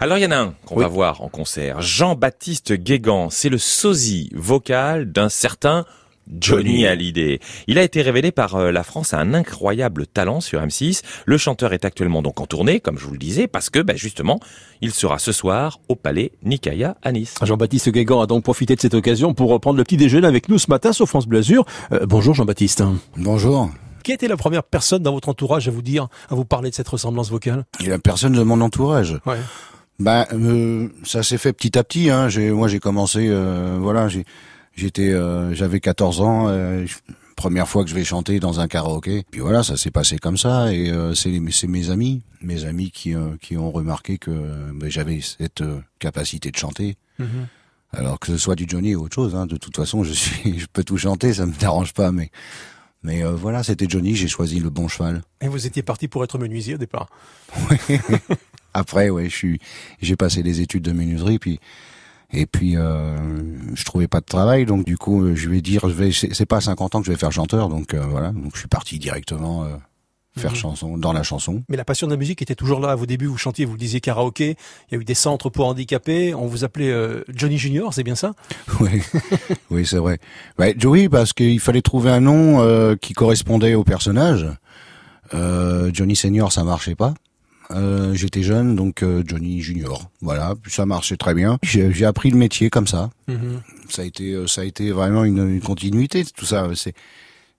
Alors il y en a un qu'on va voir en concert, Jean-Baptiste Guégan, c'est le sosie vocal d'un certain Johnny Hallyday. Il a été révélé par euh, la France à un incroyable talent sur M6. Le chanteur est actuellement donc en tournée, comme je vous le disais, parce que bah, justement, il sera ce soir au Palais Nikaya à Nice. Jean-Baptiste Guégan a donc profité de cette occasion pour reprendre le petit déjeuner avec nous ce matin sur France Blasure. Euh, bonjour Jean-Baptiste. Bonjour. Qui était la première personne dans votre entourage à vous dire, à vous parler de cette ressemblance vocale? Il y a personne de mon entourage. Ouais. Ben, euh, ça s'est fait petit à petit. Hein. J'ai, moi, j'ai commencé, euh, voilà, j'ai, j'étais, euh, j'avais 14 ans. Euh, première fois que je vais chanter dans un karaoké. Puis voilà, ça s'est passé comme ça. Et euh, c'est, c'est mes amis, mes amis qui, qui ont remarqué que ben, j'avais cette capacité de chanter. Mm-hmm. Alors que ce soit du Johnny ou autre chose. Hein. De toute façon, je suis, je peux tout chanter, ça me dérange pas. Mais mais euh, voilà, c'était Johnny, j'ai choisi le bon cheval. Et vous étiez parti pour être menuisier au départ Après, ouais, je suis, j'ai passé des études de menuiserie, puis et puis euh, je trouvais pas de travail, donc du coup, je vais dire, je vais, c'est pas à 50 ans que je vais faire chanteur, donc euh, voilà, donc je suis parti directement euh, faire mhm. chanson, dans la chanson. Mais la passion de la musique était toujours là à vos débuts. Vous chantiez, vous le disiez karaoké. Il y a eu des centres pour handicapés. On vous appelait euh, Johnny Junior, c'est bien ça? Oui, oui, c'est vrai. Ouais, Joey, parce qu'il fallait trouver un nom euh, qui correspondait au personnage. Euh, Johnny Senior, ça marchait pas. Euh, j'étais jeune, donc Johnny Junior. Voilà, ça marchait très bien. J'ai appris le métier comme ça. Mhm. Ça a été, ça a été vraiment une, une continuité. Tout ça, c'est,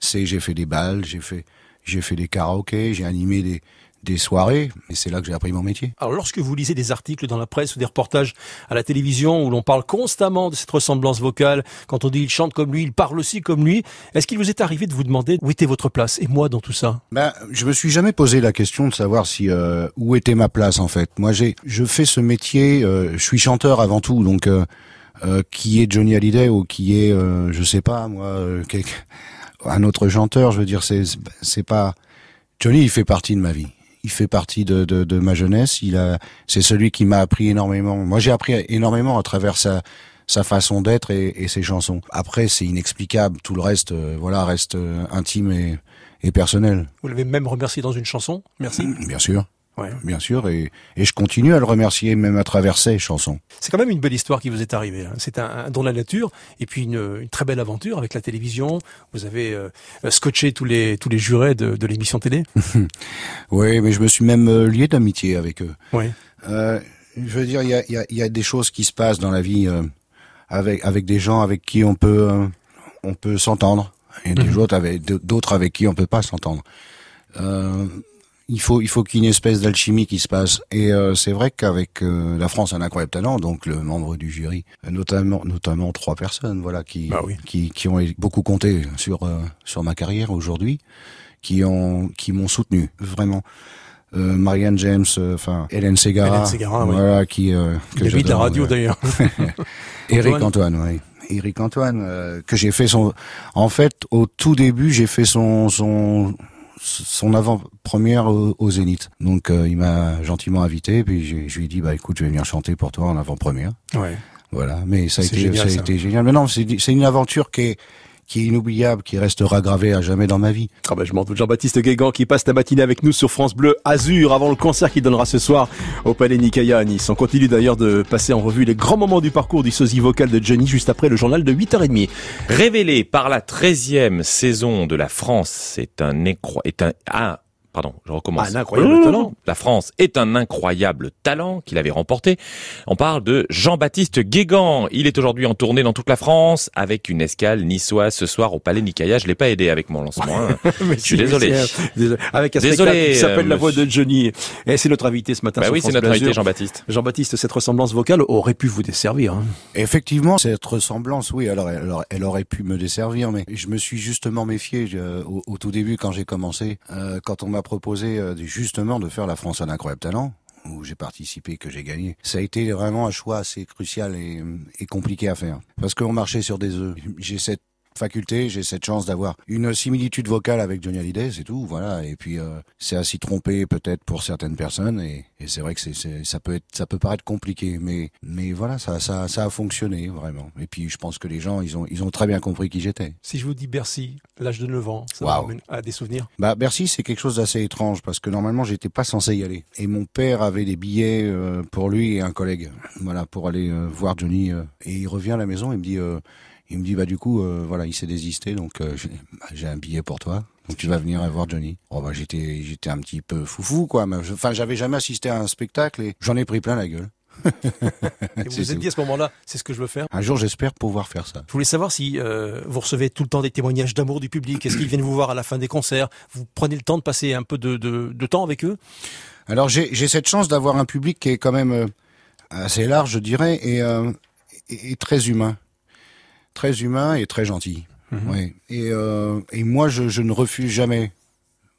c'est, j'ai fait des balles, j'ai fait, j'ai fait des karaokés, j'ai animé des, des soirées, et c'est là que j'ai appris mon métier. Alors lorsque vous lisez des articles dans la presse ou des reportages à la télévision où l'on parle constamment de cette ressemblance vocale, quand on dit il chante comme lui, il parle aussi comme lui, est-ce qu'il vous est arrivé de vous demander où était votre place et moi dans tout ça? Ben, je me suis jamais posé la question de savoir si euh, où était ma place en fait. Moi, j'ai, je fais ce métier, euh, je suis chanteur avant tout, donc euh, qui est Johnny Hallyday ou qui est, je sais pas moi, un autre chanteur, je veux dire, c'est c'est pas Johnny, il fait partie de ma vie. Il fait partie de, de, de ma jeunesse. Il a, c'est celui qui m'a appris énormément. Moi, j'ai appris énormément à travers sa sa façon d'être et, et, ses chansons. Après, c'est inexplicable. Tout le reste, euh, voilà, reste euh, intime et, et personnel. Vous l'avez même remercié dans une chanson? Merci. Bien sûr. Bien sûr, et, et, je continue à le remercier même à travers ces chansons. C'est quand même une belle histoire qui vous est arrivée. Hein. C'est un, un, don de la nature, et puis une, une, très belle aventure avec la télévision. Vous avez euh, scotché tous les tous les jurés de, de l'émission télé. oui, mais je me suis même euh, lié d'amitié avec eux. Oui. Euh, je veux dire, il y a, y, a, y a, des choses qui se passent dans la vie avec avec des gens avec qui on peut on peut s'entendre, et des mhm. autres avec d'autres avec qui on peut pas s'entendre. Euh, il faut il faut qu'il y ait une espèce d'alchimie qui se passe. Et euh, c'est vrai qu'avec euh, la France un incroyable talent donc le membre du jury notamment notamment trois personnes voilà qui bah qui qui ont beaucoup compté sur euh, sur ma carrière aujourd'hui qui ont qui m'ont soutenu vraiment. Marianne James enfin Hélène Segara, voilà qui que de la radio d'ailleurs. Eric Antoine. Oui. Eric Antoine que j'ai fait son en fait au tout début j'ai fait son son son avant-première au, Zénith. Donc euh, il m'a gentiment invité, puis je, lui ai dit bah écoute, je vais venir chanter pour toi en avant-première. Ouais. Voilà, mais ça a été ça a été génial. Mais non, c'est c'est une aventure qui est qui est inoubliable, qui restera gravé à jamais dans ma vie. Ah ben je m'en doute. Jean-Baptiste Guégan qui passe la matinée avec nous sur France Bleu Azur avant le concert qu'il donnera ce soir au Palais Nikaya à Nice. On continue d'ailleurs de passer en revue les grands moments du parcours du sosie vocal de Johnny juste après le journal de 8h30. Révélé par la 13e saison de la France, c'est un, écro... est un, ah, pardon, je recommence. Un incroyable talent. La France est un incroyable talent qu'il avait remporté. On parle de Jean-Baptiste Guégan. Il est aujourd'hui en tournée dans toute la France avec une escale niçoise ce soir au Palais Nicaïa. Je l'ai pas aidé avec mon lancement. Hein. je suis désolé. Avec un désolé, qui s'appelle La Voix de Johnny. Et c'est notre invité ce matin. Bah oui, c'est notre invité Jean-Baptiste. Jean-Baptiste, cette ressemblance vocale aurait pu vous desservir. Hein. Effectivement, cette ressemblance, oui, alors elle, elle, aurait pu me desservir, mais je me suis justement méfié au, au, tout début quand j'ai commencé, euh, quand on m'a proposé euh, justement de faire la France un incroyable talent où j'ai participé, que j'ai gagné. Ça a été vraiment un choix assez crucial et, et compliqué à faire. Parce qu'on marchait sur des œufs. J'ai cette faculté, j'ai cette chance d'avoir une similitude vocale avec Johnny Hallyday, c'est tout, voilà. Et puis euh, c'est à s'y tromper peut-être pour certaines personnes, et, et c'est vrai que c'est, ça peut être, ça peut paraître compliqué, mais mais voilà, ça ça ça a fonctionné vraiment. Et puis je pense que les gens, ils ont ils ont très bien compris qui j'étais. Si je vous dis Bercy, l'âge de 9 ans, ça wow. à des souvenirs. Bah Bercy, c'est quelque chose d'assez étrange parce que normalement j'étais pas censé y aller, et mon père avait des billets euh, pour lui et un collègue, voilà, pour aller euh, voir Johnny. et il revient à la maison, il me dit il me dit bah du coup euh, voilà il s'est désisté donc euh, bah, j'ai un billet pour toi donc tu vas venir voir Johnny. Oh bah j'étais j'étais un petit peu foufou quoi. Enfin j'avais jamais assisté à un spectacle et j'en ai pris plein la gueule. et vous vous êtes dit à ce moment-là, c'est ce que je veux faire? Un jour, j'espère pouvoir faire ça. Je voulais savoir si euh, vous recevez tout le temps des témoignages d'amour du public. Est-ce qu'ils viennent vous voir à la fin des concerts? Vous prenez le temps de passer un peu de, de, de temps avec eux? Alors j'ai cette chance d'avoir un public qui est quand même assez large, je dirais, et, et, et très humain très humain et très gentil. Mhm. Et, euh, et moi, je, je, ne refuse jamais.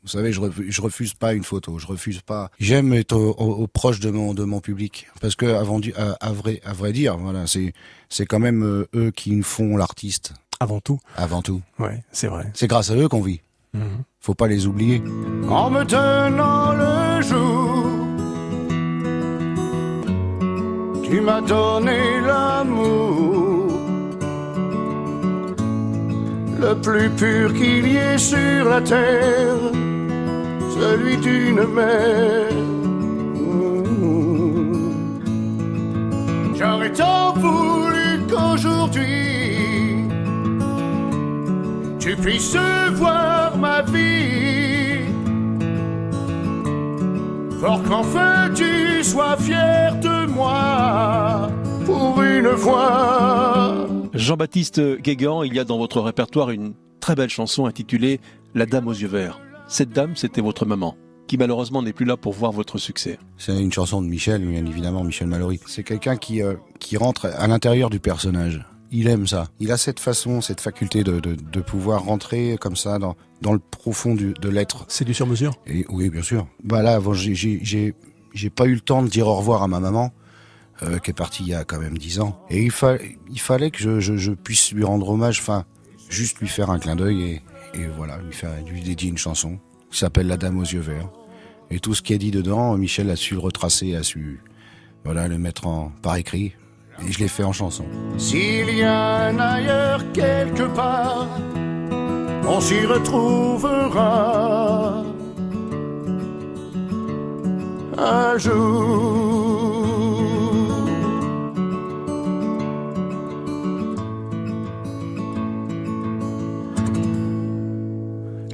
Vous savez, je refuse, je refuse pas une photo. Je refuse pas. J'aime être au, proche de mon de mon public parce que avant à, à vrai à vrai dire, voilà, c'est c'est quand même euh, eux qui nous font l'artiste. Avant tout. Avant tout. Ouais, c'est vrai. C'est grâce à eux qu'on vit. Mhm. Faut pas les oublier. En me donnant le jour, tu m'as donné l'amour le plus pur qu'il y ait sur la terre, celui d'une mère. J'aurais tant voulu qu'aujourd'hui tu puisses voir ma vie, pour qu'enfin tu sois fier de moi pour une fois. Jean-Baptiste Guégan, il y a dans votre répertoire une très belle chanson intitulée La Dame aux yeux verts. Cette dame, c'était votre maman qui malheureusement n'est plus là pour voir votre succès. C'est une chanson de Michel, bien évidemment, Michel Mallory. C'est quelqu'un qui, euh, qui rentre à l'intérieur du personnage. Il aime ça. Il a cette façon, cette faculté de, de, de pouvoir rentrer comme ça dans, dans le profond du, de l'être. C'est du sur-mesure? Oui, bien sûr. Bah là, j'ai pas eu le temps de dire au revoir à ma maman. Euh, qui est parti il y a quand même dix ans. Et il, fallait que je, puisse lui rendre hommage, enfin, juste lui faire un clin d'œil et, voilà, lui, faire, lui dédier une chanson qui s'appelle La Dame aux yeux verts. Et tout ce qui est dit dedans, Michel a su le retracer, a su voilà, le mettre en, par écrit. Et je l'ai fait en chanson. S'il y a ailleurs quelque part, on s'y retrouvera un jour.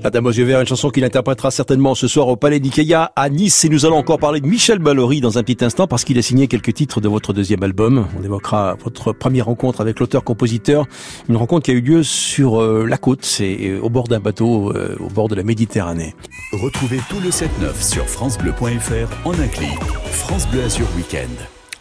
La Dame aux yeux verts, une chanson qu'il interprétera certainement ce soir au Palais d'Ikea à Nice. Et nous allons encore parler de Michel Mallory dans un petit instant parce qu'il a signé quelques titres de votre deuxième album. On évoquera votre première rencontre avec l'auteur-compositeur. Une rencontre qui a eu lieu sur euh, la côte, c'est euh, au bord d'un bateau, euh, au bord de la Méditerranée. Retrouvez tout le 7-9 sur FranceBleu.fr en un clic. France Bleu Azur Weekend.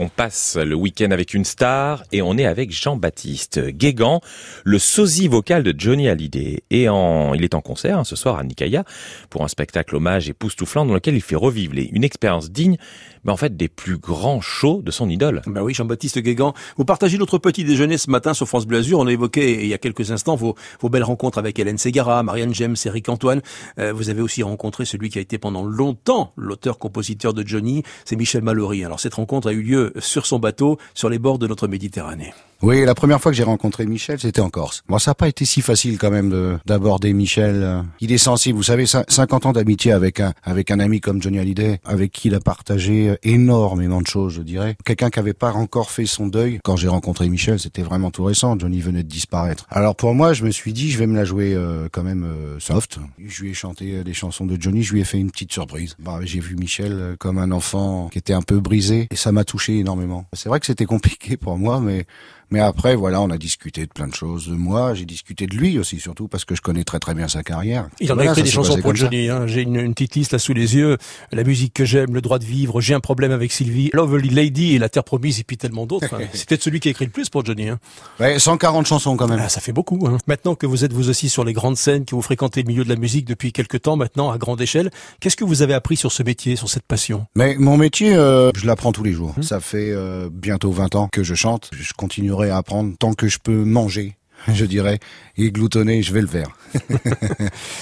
On passe le week-end avec une star et on est avec Jean-Baptiste Guégan, le sosie vocal de Johnny Hallyday. Et il est en concert hein, ce soir à Nikaya pour un spectacle hommage époustouflant dans lequel il fait revivre une expérience digne mais en fait des plus grands shows de son idole. Ben oui, Jean-Baptiste Guégan. Vous partagez notre petit déjeuner ce matin sur France Bleu Azur. On a évoqué il y a quelques instants vos, vos belles rencontres avec Hélène Ségara, Marianne James, Eric Antoine. Euh, vous avez aussi rencontré celui qui a été pendant longtemps l'auteur-compositeur de Johnny, c'est Michel Mallory. Alors cette rencontre a eu lieu sur son bateau, sur les bords de notre Méditerranée. Oui, la première fois que j'ai rencontré Michel, c'était en Corse. Bon, ça n'a pas été si facile quand même d'aborder Michel. Il est sensible, vous savez, 50 ans d'amitié avec un avec un ami comme Johnny Hallyday, avec qui il a partagé énormément de choses, je dirais. Quelqu'un qui avait pas encore fait son deuil. Quand j'ai rencontré Michel, c'était vraiment tout récent. Johnny venait de disparaître. Alors pour moi, je me suis dit, je vais me la jouer euh, quand même euh, soft. Je lui ai chanté euh, des chansons de Johnny. Je lui ai fait une petite surprise. Bah, j'ai vu Michel comme un enfant qui était un peu brisé et ça m'a touché énormément. C'est vrai que c'était compliqué pour moi, mais mais après, voilà, on a discuté de plein de choses. De moi, j'ai discuté de lui aussi, surtout parce que je connais très très bien sa carrière. Il en a écrit des chansons pour Johnny. Hein. J'ai une, une, petite liste là sous les yeux. La musique que j'aime, le droit de vivre, j'ai un problème avec Sylvie, Lovely Lady et La Terre promise et puis tellement d'autres. Hein. C'est peut-être celui qui a écrit le plus pour Johnny. Hein. Ouais, 140 chansons quand même. Ah, ça fait beaucoup. Hein. Maintenant que vous êtes vous aussi sur les grandes scènes, que vous fréquentez le milieu de la musique depuis quelques temps maintenant à grande échelle, qu'est-ce que vous avez appris sur ce métier, sur cette passion? Mais mon métier, euh, je l'apprends tous les jours. Hum. Ça fait euh, bientôt 20 ans que je chante. Je continuerai à apprendre tant que je peux manger. je dirais, et gloutonner, je vais le faire.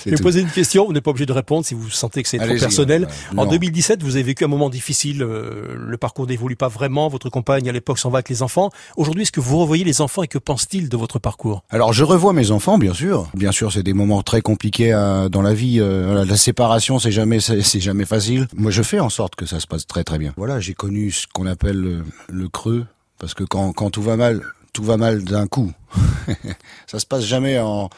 je vais poser une question, vous n'êtes pas obligé de répondre si vous sentez que c'est trop personnel. en 2017, vous avez vécu un moment difficile, euh, le parcours n'évolue pas vraiment, votre compagne à l'époque s'en va avec les enfants. Aujourd'hui, est-ce que vous revoyez les enfants et que pense-t-il de votre parcours? Alors je revois mes enfants, bien sûr. Bien sûr, c'est des moments très compliqués euh, dans la vie. Euh, la séparation, c'est jamais, c'est jamais facile. Moi, je fais en sorte que ça se passe très très bien. Voilà, j'ai connu ce qu'on appelle le, creux, parce que quand, quand tout va mal, tout va mal d'un coup. ça se passe jamais en,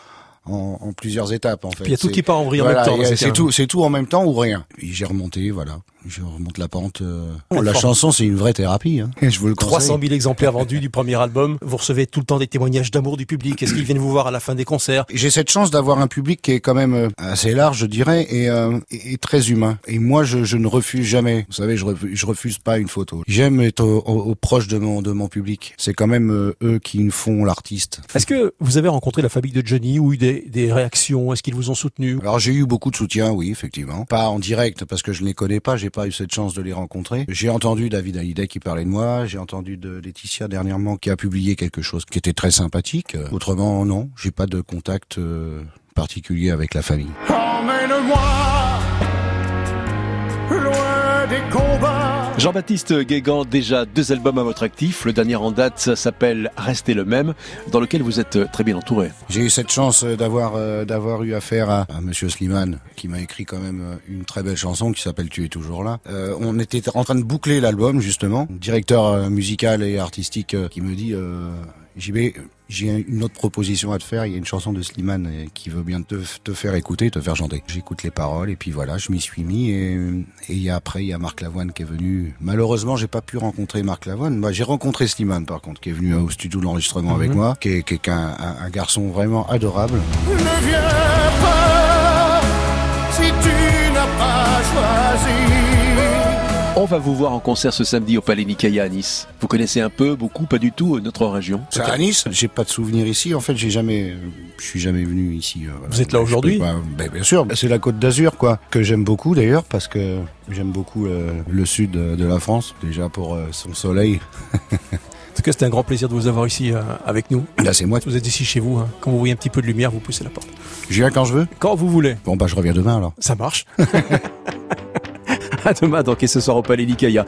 en, en, plusieurs étapes en fait. il y a tout qui part en vrille en même temps. C'est tout, c'est tout en même temps ou rien. J'ai remonté, voilà je remonte la pente. Euh. la chanson, c'est une vraie thérapie. Hein. Je vous le 300 000 exemplaires vendus du premier album. Vous recevez tout le temps des témoignages d'amour du public. Est-ce qu'ils viennent vous voir à la fin des concerts? J'ai cette chance d'avoir un public qui est quand même euh, assez large, je dirais, et, euh, et très humain. Et moi, je, je, ne refuse jamais. Vous savez, je refuse, je refuse pas une photo. J'aime être au, au, proche de mon de mon public. C'est quand même euh, eux qui me font l'artiste. Est-ce que vous avez rencontré la famille de Johnny ou eu des, des réactions? Est-ce qu'ils vous ont soutenu Alors j'ai eu beaucoup de soutien, oui, effectivement. Pas en direct parce que je ne les connais pas. J'ai pas eu cette chance de les rencontrer. J'ai entendu David Hallyday qui parlait de moi, j'ai entendu de Laetitia dernièrement qui a publié quelque chose qui était très sympathique. Autrement, non, j'ai pas de contact euh, particulier avec la famille. Jean-Baptiste Guégan, déjà deux albums à votre actif. Le dernier en date s'appelle Rester le même, dans lequel vous êtes très bien entouré. J'ai eu cette chance d'avoir euh, d'avoir eu affaire à, à Monsieur Slimane, qui m'a écrit quand même euh, une très belle chanson qui s'appelle Tu es toujours là. Euh, on était en train de boucler l'album justement. Directeur musical et artistique qui me dit JB, j'ai une autre proposition à te faire. Il y a une chanson de Slimane euh, qui veut bien te, te faire écouter, te faire chanter. J'écoute les paroles et puis voilà, je m'y suis mis. Et, et après, il y a Marc Lavoine qui est venu. Malheureusement, j'ai pas pu rencontrer Marc Lavoine. Moi, j'ai rencontré Slimane par contre, qui est venu au studio de l'enregistrement avec mhm. moi, qui est, qui est un, un, garçon vraiment adorable. Ne viens pas si tu n'as pas choisi. On va vous voir en concert ce samedi au Palais Nicaïa à Nice. Vous connaissez un peu, beaucoup, pas du tout notre région C'est à Nice J'ai pas de souvenir ici. En fait, j'ai jamais, je suis jamais venu ici. Euh, vous êtes là aujourd'hui ben, Bien sûr. C'est la Côte d'Azur, quoi, que j'aime beaucoup d'ailleurs parce que j'aime beaucoup euh, le sud de la France, déjà pour euh, son soleil. En tout cas, c'était un grand plaisir de vous avoir ici avec nous. Là, c'est moi. Vous êtes ici chez vous. Hein. Quand vous voyez un petit peu de lumière, vous poussez la porte. Je viens quand je veux Quand vous voulez. Bon, bah, je reviens demain alors. Ça marche. à demain, donc, et ce soir au Palais Nicaïa.